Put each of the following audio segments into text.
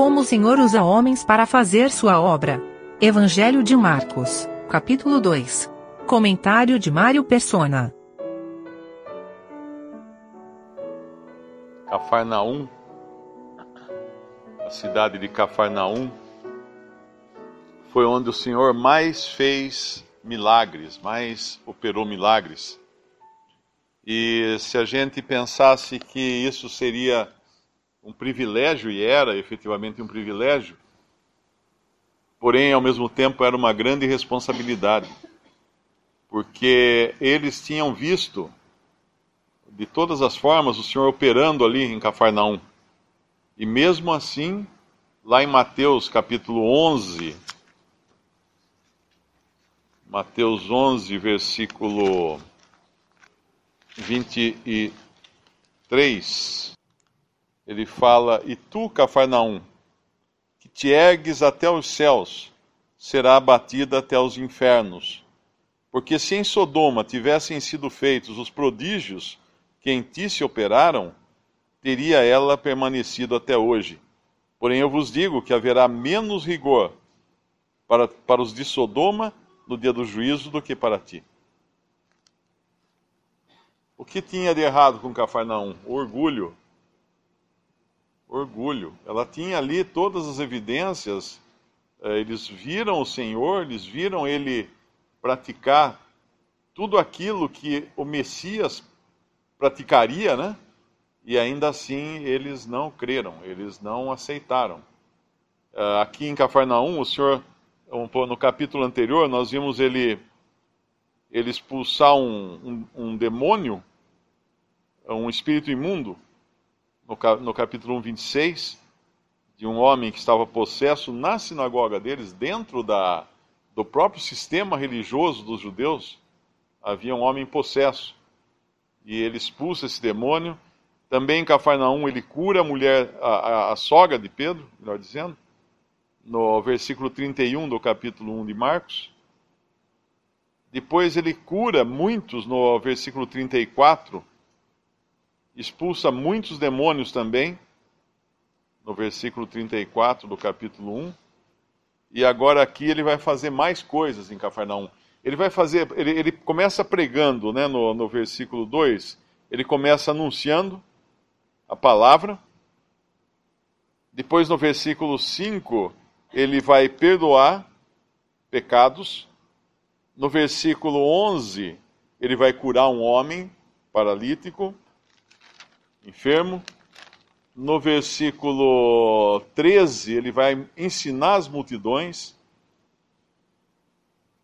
como o Senhor usa homens para fazer sua obra. Evangelho de Marcos, capítulo 2. Comentário de Mário Persona. Cafarnaum, a cidade de Cafarnaum, foi onde o Senhor mais fez milagres, mais operou milagres. E se a gente pensasse que isso seria um privilégio, e era efetivamente um privilégio, porém ao mesmo tempo era uma grande responsabilidade, porque eles tinham visto de todas as formas o Senhor operando ali em Cafarnaum. E mesmo assim, lá em Mateus capítulo 11, Mateus 11, versículo 23, ele fala: E tu, Cafarnaum, que te ergues até os céus, será abatida até os infernos. Porque se em Sodoma tivessem sido feitos os prodígios que em ti se operaram, teria ela permanecido até hoje. Porém, eu vos digo que haverá menos rigor para, para os de Sodoma no dia do juízo do que para ti. O que tinha de errado com Cafarnaum? O orgulho. Orgulho. Ela tinha ali todas as evidências. Eh, eles viram o Senhor, eles viram ele praticar tudo aquilo que o Messias praticaria, né? E ainda assim eles não creram, eles não aceitaram. Eh, aqui em Cafarnaum, o Senhor no capítulo anterior, nós vimos ele, ele expulsar um, um, um demônio, um espírito imundo, no, capítulo 1, 26, de um homem que estava possesso na sinagoga deles, dentro da, do próprio sistema religioso dos judeus, havia um homem possesso. E ele expulsa esse demônio. Também em Cafarnaum ele cura a mulher, a, a, a sogra de Pedro, melhor dizendo no versículo 31 do capítulo 1 de Marcos. Depois ele cura muitos no versículo 34, expulsa muitos demônios também, no versículo 34 do capítulo 1. E agora aqui ele vai fazer mais coisas em Cafarnaum. Ele vai fazer, ele, ele começa pregando, né, no, no versículo 2, ele começa anunciando a palavra. Depois no versículo 5, ele vai perdoar pecados. No versículo 11, ele vai curar um homem paralítico, enfermo. No versículo 13, ele vai ensinar as multidões.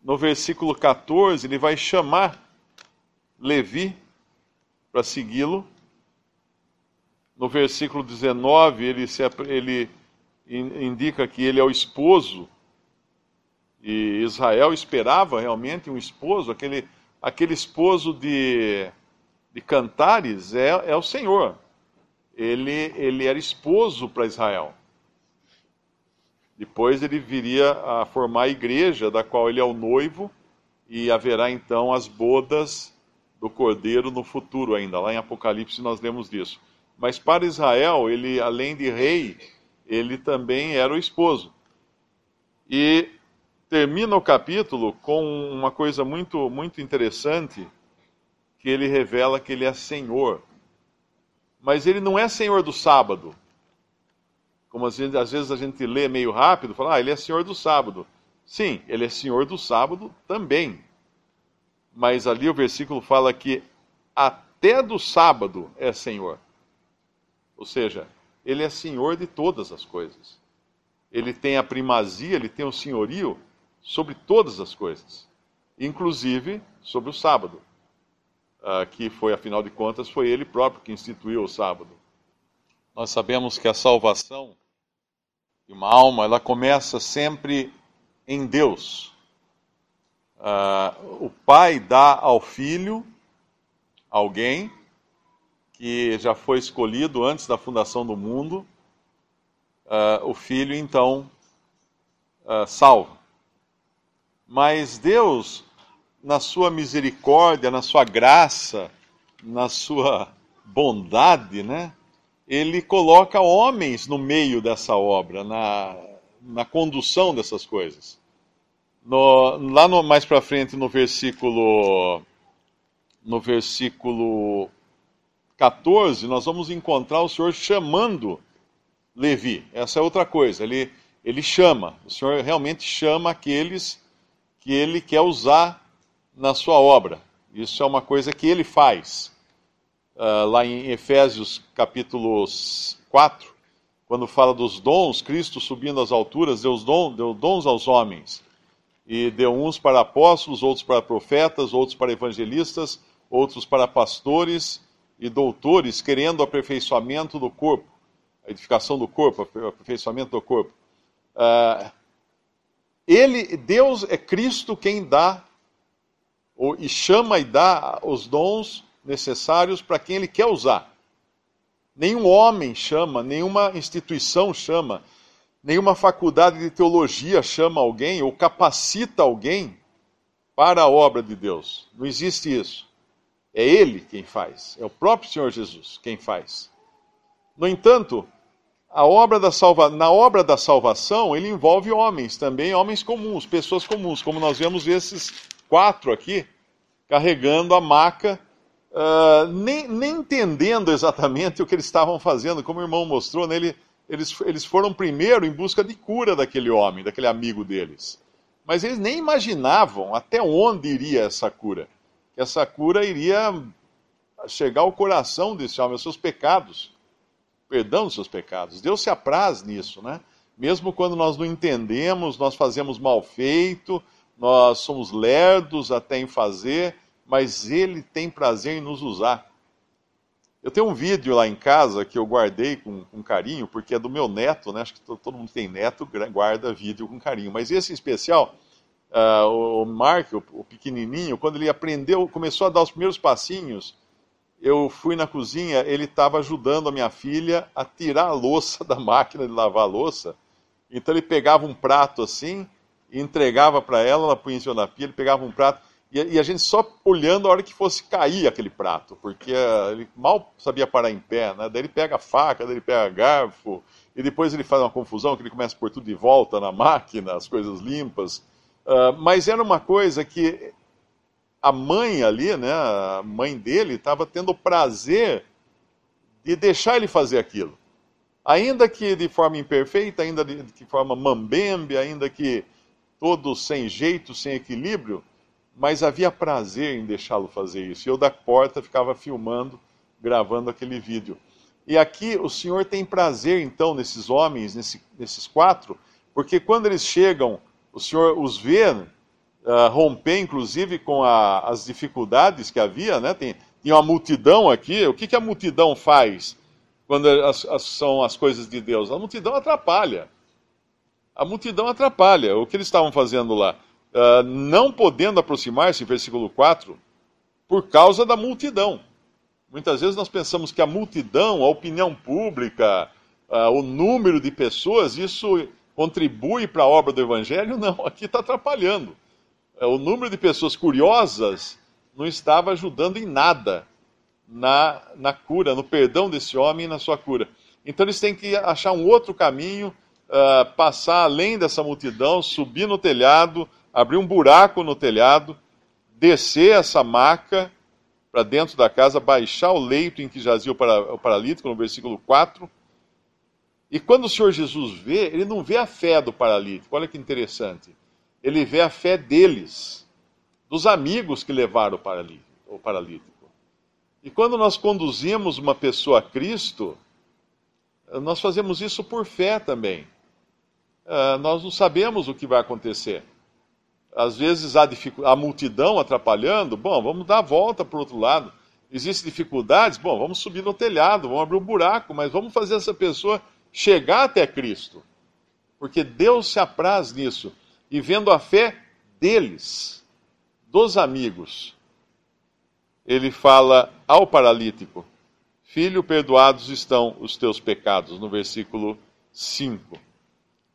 No versículo 14, ele vai chamar Levi para segui-lo. No versículo 19, ele, se, ele indica que ele é o esposo, e Israel esperava realmente um esposo, aquele, aquele esposo de, de Cantares é, é o Senhor. Ele, ele era esposo para Israel. Depois ele viria a formar a igreja, da qual ele é o noivo, e haverá então as bodas do cordeiro no futuro ainda. Lá em Apocalipse nós lemos disso. Mas para Israel, ele, além de rei, ele também era o esposo. E termina o capítulo com uma coisa muito, muito interessante, que ele revela que ele é Senhor. Mas ele não é Senhor do sábado. Como às vezes, às vezes a gente lê meio rápido, fala, ah, ele é Senhor do sábado. Sim, ele é Senhor do sábado também. Mas ali o versículo fala que até do sábado é Senhor. Ou seja, ele é senhor de todas as coisas. Ele tem a primazia, ele tem o senhorio sobre todas as coisas, inclusive sobre o sábado, que foi, afinal de contas, foi ele próprio que instituiu o sábado. Nós sabemos que a salvação de uma alma, ela começa sempre em Deus. Uh, o pai dá ao filho alguém que já foi escolhido antes da fundação do mundo, uh, o filho então uh, salva. Mas Deus, na sua misericórdia, na sua graça, na sua bondade, né? ele coloca homens no meio dessa obra, na, na condução dessas coisas. No, lá no, mais para frente, no versículo, no versículo 14, nós vamos encontrar o Senhor chamando Levi. Essa é outra coisa. Ele, ele chama, o Senhor realmente chama aqueles que ele quer usar na sua obra. Isso é uma coisa que ele faz. Uh, lá em Efésios capítulo 4, quando fala dos dons, Cristo subindo às alturas, deu, dons, deu dons aos homens. E deu uns para apóstolos, outros para profetas, outros para evangelistas, outros para pastores e doutores, querendo aperfeiçoamento do corpo, a edificação do corpo, aperfeiçoamento do corpo. Uh, ele, Deus é Cristo quem dá ou, e chama e dá os dons necessários para quem Ele quer usar. Nenhum homem chama, nenhuma instituição chama, nenhuma faculdade de teologia chama alguém ou capacita alguém para a obra de Deus. Não existe isso. É Ele quem faz, é o próprio Senhor Jesus quem faz. No entanto, obra salva... na obra da salvação, ele envolve homens também, homens comuns, pessoas comuns, como nós vemos esses quatro aqui, carregando a maca, uh, nem, nem, entendendo exatamente o que eles estavam fazendo, como o irmão mostrou, né, ele, eles, eles foram primeiro em busca de cura daquele homem, daquele amigo deles. Mas eles nem imaginavam até onde iria essa cura. Que essa cura iria chegar ao coração desse homem, aos seus pecados perdão dos seus pecados. Deus se apraz nisso, né? Mesmo quando nós não entendemos, nós fazemos mal feito, nós somos lerdos até em fazer, mas Ele tem prazer em nos usar. Eu tenho um vídeo lá em casa que eu guardei com, com carinho, porque é do meu neto, né? Acho que todo, mundo tem neto, guarda vídeo com carinho. Mas esse em especial, uh, o Mark, o, o pequenininho, quando ele aprendeu, começou a dar os primeiros passinhos, eu fui na cozinha, ele estava ajudando a minha filha a tirar a louça da máquina de lavar a louça. Então ele pegava um prato assim, entregava para ela, ela punha em cima da pia, ele pegava um prato, e, e, a gente só olhando a hora que fosse cair aquele prato, porque uh, ele mal sabia parar em pé, né? Daí ele pega a faca, daí ele pega garfo, e depois ele faz uma confusão, que ele começa a pôr tudo de volta na máquina, as coisas limpas. Uh, mas era uma coisa que a mãe ali, né, a mãe dele, estava tendo o prazer de deixar ele fazer aquilo. Ainda que de forma imperfeita, ainda de, de forma mambembe, ainda que todo sem jeito, sem equilíbrio, mas havia prazer em deixá-lo fazer isso. Eu da porta ficava filmando, gravando aquele vídeo. E aqui o Senhor tem prazer, então, nesses homens, nesse, nesses quatro, porque quando eles chegam, o Senhor os vê uh, romper, inclusive, com a, as dificuldades que havia, né? Tem, tinha uma multidão aqui. O que, que a multidão faz quando as, as, são as coisas de Deus? A multidão atrapalha. A multidão atrapalha. O que eles estavam fazendo lá? Uh, não podendo aproximar-se, versículo 4, por causa da multidão. Muitas vezes nós pensamos que a multidão, a opinião pública, uh, o número de pessoas, isso contribui para a obra do Evangelho. Não, aqui está atrapalhando. É, o número de pessoas curiosas não estava ajudando em nada na, na cura, no perdão desse homem e na sua cura. Então eles têm que achar um outro caminho, uh, passar além dessa multidão, subir no telhado, abrir um buraco no telhado, descer essa maca para dentro da casa, baixar o leito em que jazia o, para, o paralítico, no versículo 4. E quando o Senhor Jesus vê, ele não vê a fé do paralítico. Olha que interessante ele vê a fé deles, dos amigos que levaram o paralítico. E quando nós conduzimos uma pessoa a Cristo, nós fazemos isso por fé também. Uh, nós não sabemos o que vai acontecer. Às vezes há a multidão atrapalhando, bom, vamos dar a volta para o outro lado. Existem dificuldades, bom, vamos subir no telhado, vamos abrir um buraco, mas vamos fazer essa pessoa chegar até Cristo. Porque Deus se apraz nisso e vendo a fé deles, dos amigos, ele fala ao paralítico: Filho, perdoados estão os teus pecados, no versículo 5.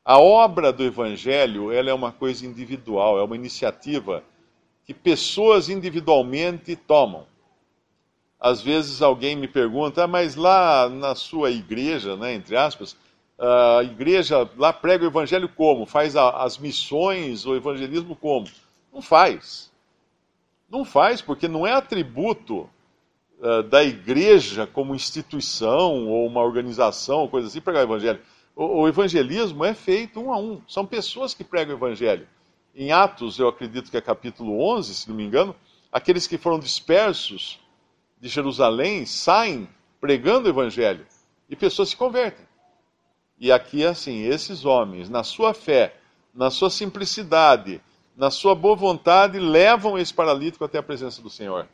A obra do evangelho, ela é uma coisa individual, é uma iniciativa que pessoas individualmente tomam. às vezes alguém me pergunta, ah, mas lá na sua igreja, né, entre aspas, a igreja lá prega o evangelho como? Faz as missões, o evangelismo como? Não faz. Não faz, porque não é atributo uh, da igreja como instituição ou uma organização, coisa assim, pregar o evangelho. O, o evangelismo é feito um a um. São pessoas que pregam o evangelho. Em Atos, eu acredito que é capítulo 11, se não me engano, aqueles que foram dispersos de Jerusalém saem pregando o evangelho e pessoas se convertem. E aqui assim: esses homens, na sua fé, na sua simplicidade, na sua boa vontade, levam esse paralítico até a presença do Senhor.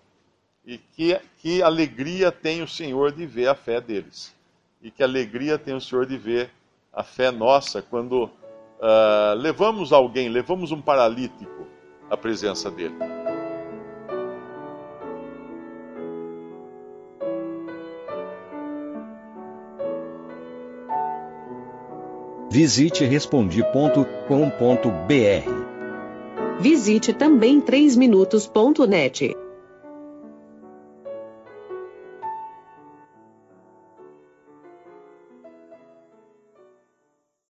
E que, que alegria tem o Senhor de ver a fé deles. E que alegria tem o Senhor de ver a fé nossa quando uh, levamos alguém, levamos um paralítico à presença dele. Visite respondi.com.br. Visite também 3minutos.net.